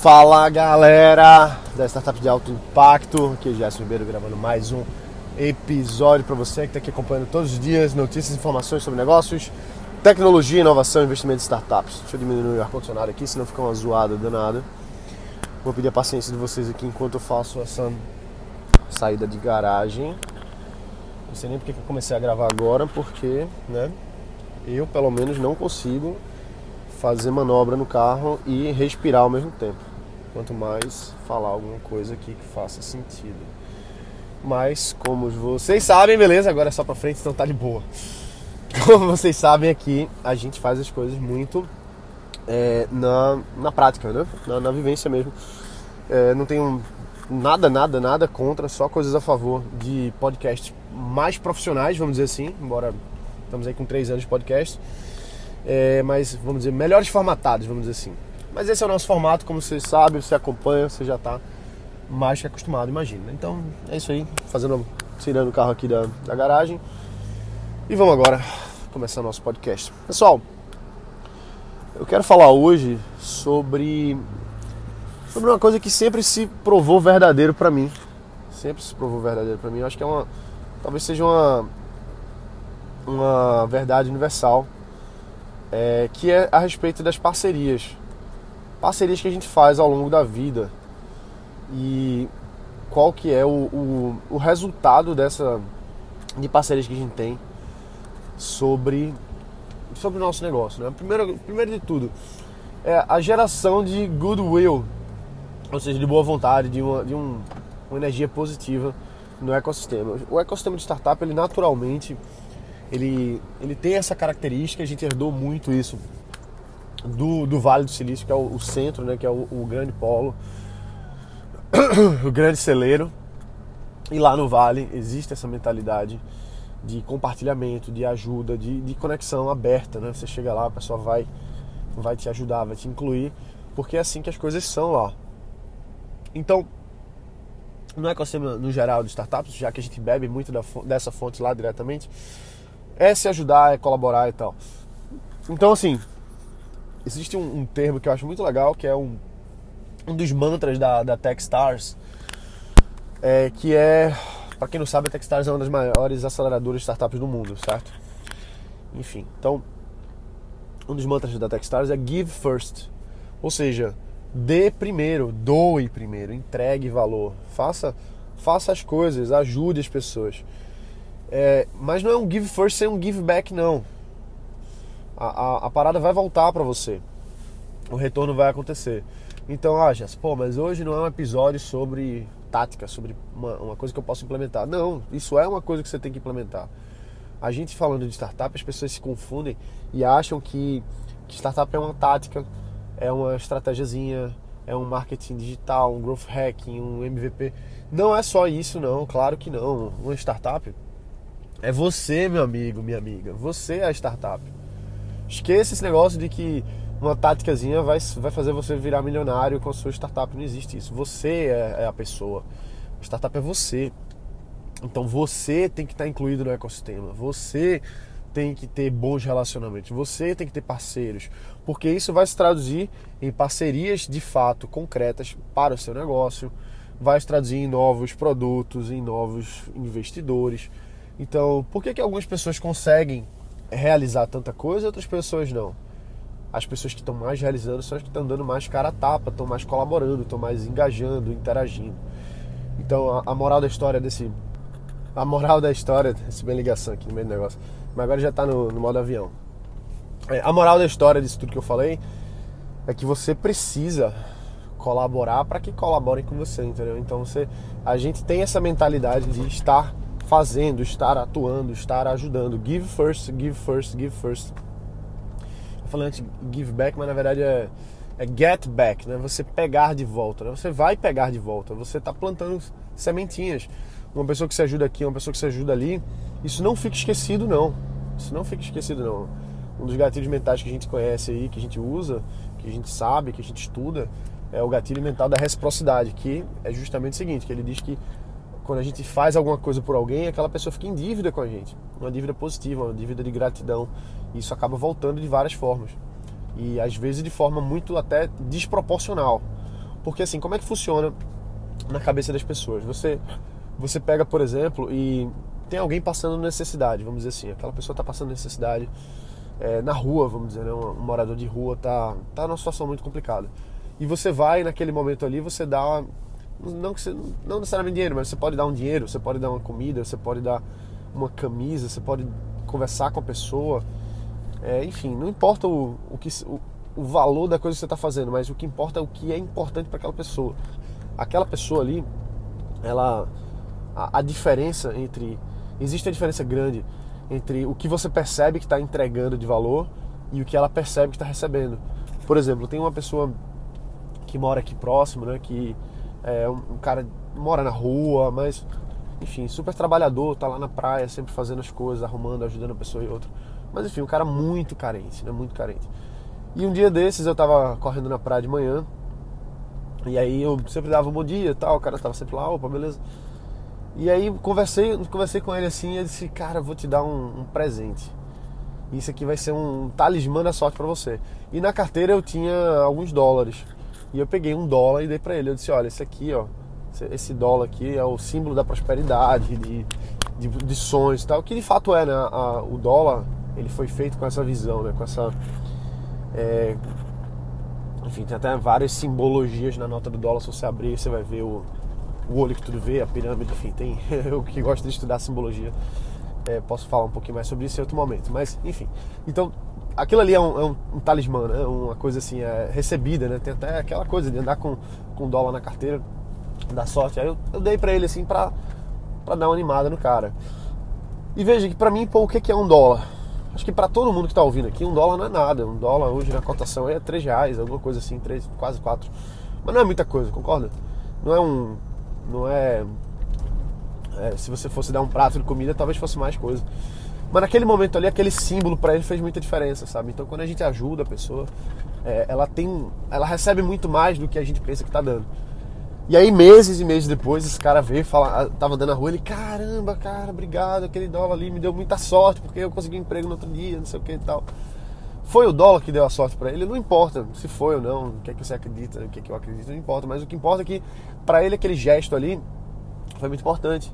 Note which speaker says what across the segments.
Speaker 1: Fala galera da Startup de Alto Impacto, aqui é Gerson Ribeiro gravando mais um episódio para você que está aqui acompanhando todos os dias notícias e informações sobre negócios, tecnologia, inovação, investimento em startups. Deixa eu diminuir o ar-condicionado aqui, senão fica uma zoada danada. Vou pedir a paciência de vocês aqui enquanto eu faço essa saída de garagem. Não sei nem porque que eu comecei a gravar agora, porque, né, eu pelo menos não consigo fazer manobra no carro e respirar ao mesmo tempo. Quanto mais falar alguma coisa aqui que faça sentido. Mas, como vocês sabem, beleza, agora é só pra frente, então tá de boa. Como vocês sabem aqui, a gente faz as coisas muito é, na, na prática, né? Na, na vivência mesmo. É, não tenho nada, nada, nada contra, só coisas a favor de podcasts mais profissionais, vamos dizer assim, embora estamos aí com três anos de podcast, é, mas vamos dizer, melhores formatados, vamos dizer assim. Mas esse é o nosso formato, como você sabe, você acompanha, você já está mais que acostumado, imagina. Então é isso aí, fazendo, tirando o carro aqui da, da garagem. E vamos agora começar nosso podcast. Pessoal, eu quero falar hoje sobre sobre uma coisa que sempre se provou verdadeiro para mim. Sempre se provou verdadeiro para mim. Eu acho que é uma talvez seja uma uma verdade universal, é, que é a respeito das parcerias. Parcerias que a gente faz ao longo da vida. E qual que é o, o, o resultado dessa de parcerias que a gente tem sobre sobre o nosso negócio. Né? Primeiro, primeiro de tudo, é a geração de goodwill, ou seja, de boa vontade, de uma, de um, uma energia positiva no ecossistema. O ecossistema de startup, ele naturalmente ele, ele tem essa característica, a gente herdou muito isso do, do Vale do Silício, que é o, o centro, né, que é o, o grande polo, o grande celeiro. E lá no Vale existe essa mentalidade de compartilhamento, de ajuda, de, de conexão aberta. Né? Você chega lá, a pessoa vai, vai te ajudar, vai te incluir, porque é assim que as coisas são lá. Então, no ecossistema no geral de startups, já que a gente bebe muito da, dessa fonte lá diretamente, é se ajudar, é colaborar e tal. Então, assim, existe um, um termo que eu acho muito legal, que é um, um dos mantras da, da Techstars, é, que é, para quem não sabe, a Techstars é uma das maiores aceleradoras de startups do mundo, certo? Enfim, então, um dos mantras da Techstars é Give First, ou seja, dê primeiro, doe primeiro, entregue valor, faça, faça as coisas, ajude as pessoas. É, mas não é um give first sem um give back, não. A, a, a parada vai voltar para você. O retorno vai acontecer. Então, ah, Jess, pô, mas hoje não é um episódio sobre tática, sobre uma, uma coisa que eu posso implementar. Não, isso é uma coisa que você tem que implementar. A gente falando de startup, as pessoas se confundem e acham que, que startup é uma tática, é uma estratégiazinha, é um marketing digital, um growth hacking, um MVP. Não é só isso, não, claro que não. Uma startup é você, meu amigo, minha amiga. Você é a startup. Esqueça esse negócio de que uma táticazinha vai, vai fazer você virar milionário com a sua startup. Não existe isso. Você é, é a pessoa. A startup é você. Então você tem que estar incluído no ecossistema. Você tem que ter bons relacionamentos. Você tem que ter parceiros. Porque isso vai se traduzir em parcerias de fato concretas para o seu negócio. Vai se traduzir em novos produtos, em novos investidores então, por que, que algumas pessoas conseguem realizar tanta coisa e outras pessoas não? As pessoas que estão mais realizando são as que estão dando mais cara a tapa, estão mais colaborando, estão mais engajando, interagindo. Então, a, a, moral da história desse. A moral da história. Esse bem ligação aqui no meio do negócio. Mas agora já está no, no modo avião. É, a moral da história disso tudo que eu falei é que você precisa colaborar para que colaborem com você, entendeu? Então, você, a gente tem essa mentalidade de estar fazendo, estar atuando, estar ajudando. Give first, give first, give first. Eu falei antes give back, mas na verdade é, é get back, né? Você pegar de volta, né? Você vai pegar de volta. Você está plantando sementinhas. Uma pessoa que se ajuda aqui, uma pessoa que se ajuda ali. Isso não fica esquecido, não. Isso não fica esquecido, não. Um dos gatilhos mentais que a gente conhece aí, que a gente usa, que a gente sabe, que a gente estuda, é o gatilho mental da reciprocidade, que é justamente o seguinte, que ele diz que quando a gente faz alguma coisa por alguém, aquela pessoa fica em dívida com a gente. Uma dívida positiva, uma dívida de gratidão. E isso acaba voltando de várias formas. E às vezes de forma muito até desproporcional. Porque assim, como é que funciona na cabeça das pessoas? Você, você pega, por exemplo, e tem alguém passando necessidade, vamos dizer assim, aquela pessoa está passando necessidade é, na rua, vamos dizer, né? um, um morador de rua está tá numa situação muito complicada. E você vai naquele momento ali, você dá não que você, não necessariamente dinheiro, mas você pode dar um dinheiro, você pode dar uma comida, você pode dar uma camisa, você pode conversar com a pessoa, é, enfim, não importa o, o que o, o valor da coisa que você está fazendo, mas o que importa é o que é importante para aquela pessoa. Aquela pessoa ali, ela a, a, diferença entre existe a diferença grande entre o que você percebe que está entregando de valor e o que ela percebe que está recebendo. Por exemplo, tem uma pessoa que mora aqui próximo, né, que é um, cara mora na rua, mas enfim, super trabalhador, tá lá na praia, sempre fazendo as coisas, arrumando, ajudando a pessoa e outra. Mas enfim, um cara muito carente, né? Muito carente. E um dia desses eu tava correndo na praia de manhã. E aí eu sempre dava um bom dia e tal, o cara tava sempre lá, opa, beleza. E aí conversei, conversei com ele assim, e ele disse, cara, vou te dar um, um presente. Isso aqui vai ser um talismã da sorte para você. E na carteira eu tinha alguns dólares. E eu peguei um dólar e dei para ele. Eu disse, olha, esse aqui, ó, esse dólar aqui é o símbolo da prosperidade, de, de, de sonhos e tal. Que de fato é, né? A, o dólar, ele foi feito com essa visão, né? Com essa... É, enfim, tem até várias simbologias na nota do dólar. Se você abrir, você vai ver o, o olho que tudo vê, a pirâmide, enfim, tem... eu que gosto de estudar simbologia. É, posso falar um pouquinho mais sobre isso em outro momento. Mas, enfim. Então, aquilo ali é um, é um, um talismã, né? Uma coisa assim, é recebida, né? Tem até aquela coisa de andar com, com dólar na carteira, da sorte. Aí eu, eu dei pra ele assim pra dar uma animada no cara. E veja que pra mim, pô, o que é um dólar? Acho que para todo mundo que tá ouvindo aqui, um dólar não é nada. Um dólar hoje na cotação é 3 reais, alguma coisa assim, 3, quase 4. Mas não é muita coisa, concorda? Não é um. Não é, é se você fosse dar um prato de comida, talvez fosse mais coisa. Mas naquele momento ali, aquele símbolo para ele fez muita diferença, sabe? Então quando a gente ajuda a pessoa, é, ela tem. Ela recebe muito mais do que a gente pensa que tá dando. E aí, meses e meses depois, esse cara veio fala, ah, tava dando a rua, ele, caramba, cara, obrigado, aquele dólar ali me deu muita sorte, porque eu consegui um emprego no outro dia, não sei o que e tal. Foi o dólar que deu a sorte para ele, não importa se foi ou não, o que é que você acredita, o que é que eu acredito, não importa, mas o que importa é que para ele aquele gesto ali foi muito importante.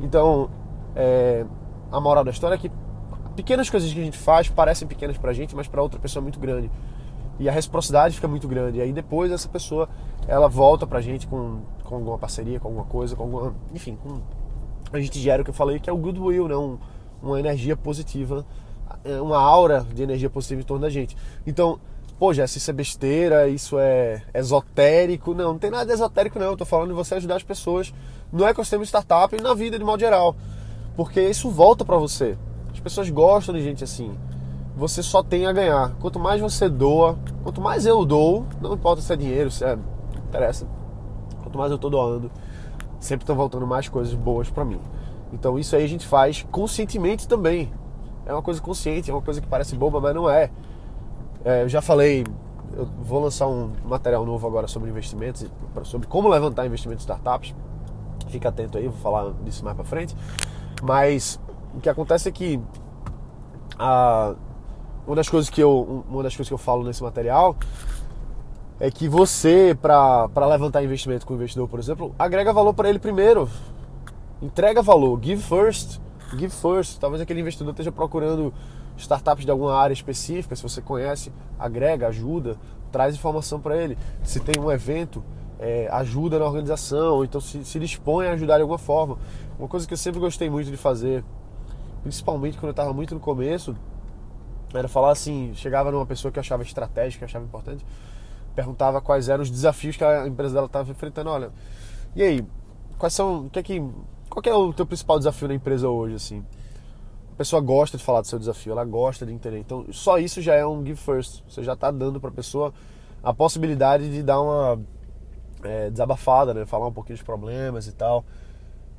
Speaker 1: Então, é, a moral da história é que pequenas coisas que a gente faz parecem pequenas pra gente, mas para outra pessoa é muito grande. E a reciprocidade fica muito grande. E aí depois essa pessoa, ela volta pra gente com, com alguma parceria, com alguma coisa, com alguma... Enfim, com, a gente gera o que eu falei, que é o goodwill, né? Um, uma energia positiva, é, uma aura de energia positiva em torno da gente. Então, pô, Jess, isso é besteira, isso é esotérico. Não, não tem nada de esotérico não. Eu tô falando de você ajudar as pessoas no ecossistema startup e na vida de modo geral. Porque isso volta para você. As pessoas gostam de gente assim. Você só tem a ganhar. Quanto mais você doa, quanto mais eu dou, não importa se é dinheiro, se é. Não interessa. Quanto mais eu tô doando, sempre estão voltando mais coisas boas para mim. Então isso aí a gente faz conscientemente também. É uma coisa consciente, é uma coisa que parece boba, mas não é. é eu já falei, eu vou lançar um material novo agora sobre investimentos, sobre como levantar investimentos em startups. Fica atento aí, vou falar disso mais para frente. Mas o que acontece é que a, uma das coisas que eu uma das coisas que eu falo nesse material é que você para levantar investimento com o investidor, por exemplo, agrega valor para ele primeiro. Entrega valor, give first, give first. Talvez aquele investidor esteja procurando startups de alguma área específica, se você conhece, agrega, ajuda, traz informação para ele. Se tem um evento, é, ajuda na organização, então se, se dispõe a ajudar de alguma forma. Uma coisa que eu sempre gostei muito de fazer, principalmente quando eu estava muito no começo, era falar assim, chegava numa pessoa que eu achava estratégica, que eu achava importante, perguntava quais eram os desafios que a empresa dela estava enfrentando. Olha, e aí, quais são, o que é que, qual que é o teu principal desafio na empresa hoje, assim? A pessoa gosta de falar do seu desafio, ela gosta de entender. Então, só isso já é um give first. Você já está dando para a pessoa a possibilidade de dar uma é, desabafada, né? Falar um pouquinho dos problemas e tal.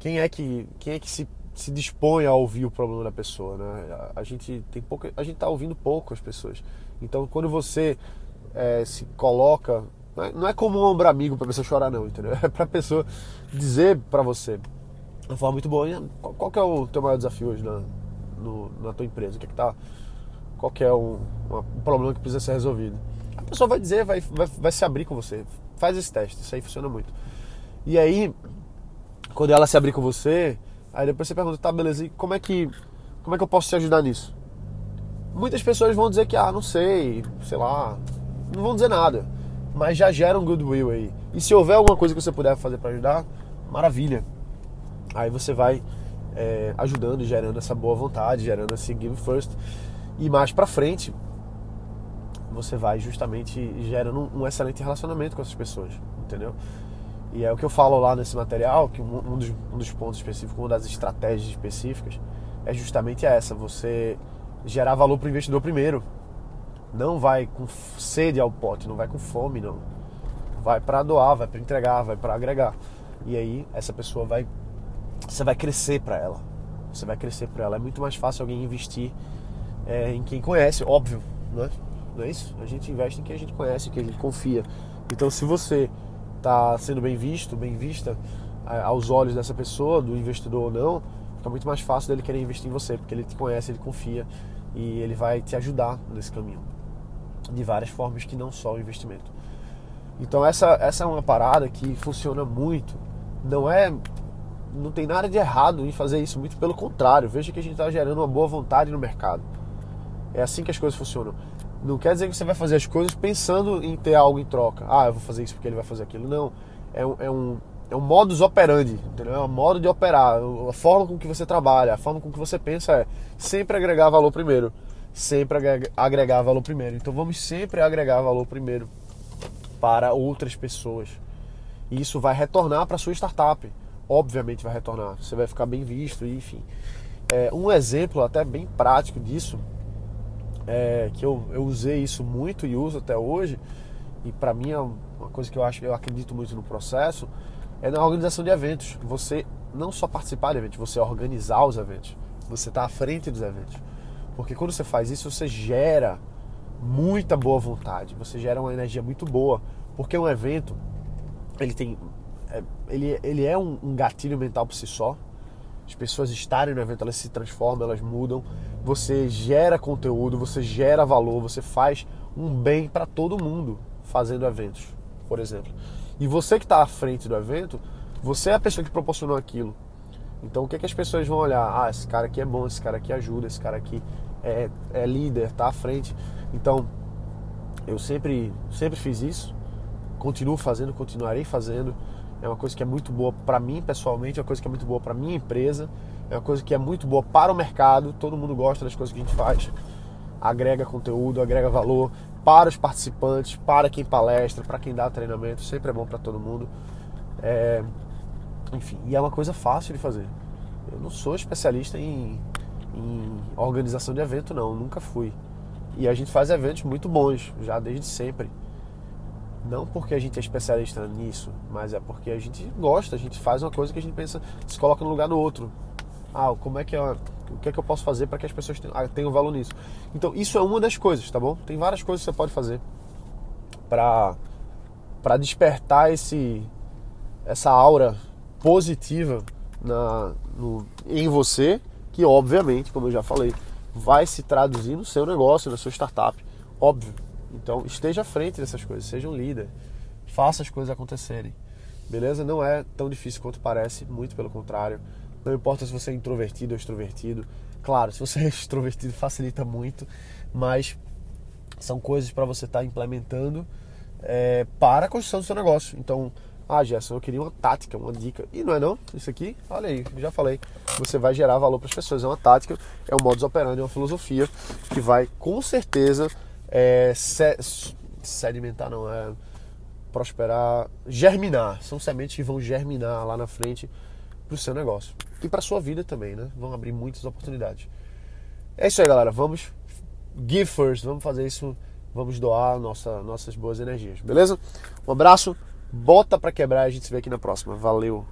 Speaker 1: Quem é que, quem é que se, se dispõe a ouvir o problema da pessoa, né? A, a gente tem pouco, a gente tá ouvindo pouco as pessoas. Então, quando você é, se coloca, não é, é como um ombro amigo para pessoa chorar não, entendeu? É para pessoa dizer para você, de uma forma muito boa, qual, qual que é o teu maior desafio hoje na, no, na tua empresa? O que é que tá, qual que é um, um problema que precisa ser resolvido? pessoa vai dizer, vai, vai, vai se abrir com você. Faz esse teste, isso aí funciona muito. E aí, quando ela se abrir com você, aí depois você pergunta, tá, beleza, e como é que, como é que eu posso te ajudar nisso? Muitas pessoas vão dizer que, ah, não sei, sei lá, não vão dizer nada, mas já gera um goodwill aí. E se houver alguma coisa que você puder fazer para ajudar, maravilha. Aí você vai é, ajudando, gerando essa boa vontade, gerando esse give first. E mais para frente, você vai justamente gerando um excelente relacionamento com essas pessoas, entendeu? E é o que eu falo lá nesse material, que um dos, um dos pontos específicos, uma das estratégias específicas, é justamente essa: você gerar valor para o investidor primeiro. Não vai com sede ao pote, não vai com fome, não. Vai para doar, vai para entregar, vai para agregar. E aí essa pessoa vai, você vai crescer para ela. Você vai crescer para ela. É muito mais fácil alguém investir é, em quem conhece, óbvio, né? Não é isso? A gente investe em quem a gente conhece, em quem a gente confia. Então, se você está sendo bem visto, bem vista aos olhos dessa pessoa, do investidor ou não, fica muito mais fácil dele querer investir em você, porque ele te conhece, ele confia e ele vai te ajudar nesse caminho de várias formas que não só o investimento. Então essa, essa é uma parada que funciona muito. Não é não tem nada de errado em fazer isso, muito pelo contrário. Veja que a gente está gerando uma boa vontade no mercado. É assim que as coisas funcionam. Não quer dizer que você vai fazer as coisas pensando em ter algo em troca. Ah, eu vou fazer isso porque ele vai fazer aquilo. Não. É um, é um, é um modus operandi, entendeu? É um modo de operar. A forma com que você trabalha, a forma com que você pensa é sempre agregar valor primeiro. Sempre agregar valor primeiro. Então vamos sempre agregar valor primeiro para outras pessoas. E isso vai retornar para sua startup. Obviamente vai retornar. Você vai ficar bem visto, enfim. É, um exemplo até bem prático disso é, que eu, eu usei isso muito e uso até hoje, e para mim é uma coisa que eu acho, eu acredito muito no processo, é na organização de eventos. Você não só participar de eventos, você organizar os eventos. Você está à frente dos eventos. Porque quando você faz isso, você gera muita boa vontade, você gera uma energia muito boa. Porque um evento, ele tem. É, ele, ele é um, um gatilho mental por si só, as pessoas estarem no evento, elas se transformam, elas mudam. Você gera conteúdo, você gera valor, você faz um bem para todo mundo fazendo eventos, por exemplo. E você que está à frente do evento, você é a pessoa que proporcionou aquilo. Então o que, é que as pessoas vão olhar? Ah, esse cara aqui é bom, esse cara aqui ajuda, esse cara aqui é, é líder, está à frente. Então eu sempre, sempre fiz isso, continuo fazendo, continuarei fazendo é uma coisa que é muito boa para mim pessoalmente, é uma coisa que é muito boa para minha empresa, é uma coisa que é muito boa para o mercado. Todo mundo gosta das coisas que a gente faz, agrega conteúdo, agrega valor para os participantes, para quem palestra, para quem dá treinamento, sempre é bom para todo mundo. É... Enfim, e é uma coisa fácil de fazer. Eu não sou especialista em, em organização de evento, não, nunca fui. E a gente faz eventos muito bons, já desde sempre. Não porque a gente é especialista nisso, mas é porque a gente gosta, a gente faz uma coisa que a gente pensa, se coloca no lugar do outro. Ah, como é que é, o que é que eu posso fazer para que as pessoas tenham, ah, tenham valor nisso? Então, isso é uma das coisas, tá bom? Tem várias coisas que você pode fazer para para despertar esse essa aura positiva na, no, em você, que obviamente, como eu já falei, vai se traduzir no seu negócio, na sua startup, óbvio. Então esteja à frente dessas coisas, seja um líder, faça as coisas acontecerem. Beleza? Não é tão difícil quanto parece, muito pelo contrário. Não importa se você é introvertido ou extrovertido. Claro, se você é extrovertido facilita muito, mas são coisas para você estar tá implementando é, para a construção do seu negócio. Então, ah, Gerson, eu queria uma tática, uma dica. E não é não? Isso aqui, olha aí, já falei. Você vai gerar valor para as pessoas. É uma tática, é um modus operandi, é uma filosofia que vai com certeza é, se, sedimentar, não, é prosperar, germinar. São sementes que vão germinar lá na frente para o seu negócio. E para sua vida também, né? Vão abrir muitas oportunidades. É isso aí, galera. Vamos give first, vamos fazer isso, vamos doar nossa, nossas boas energias, beleza? Um abraço, bota para quebrar, a gente se vê aqui na próxima. Valeu!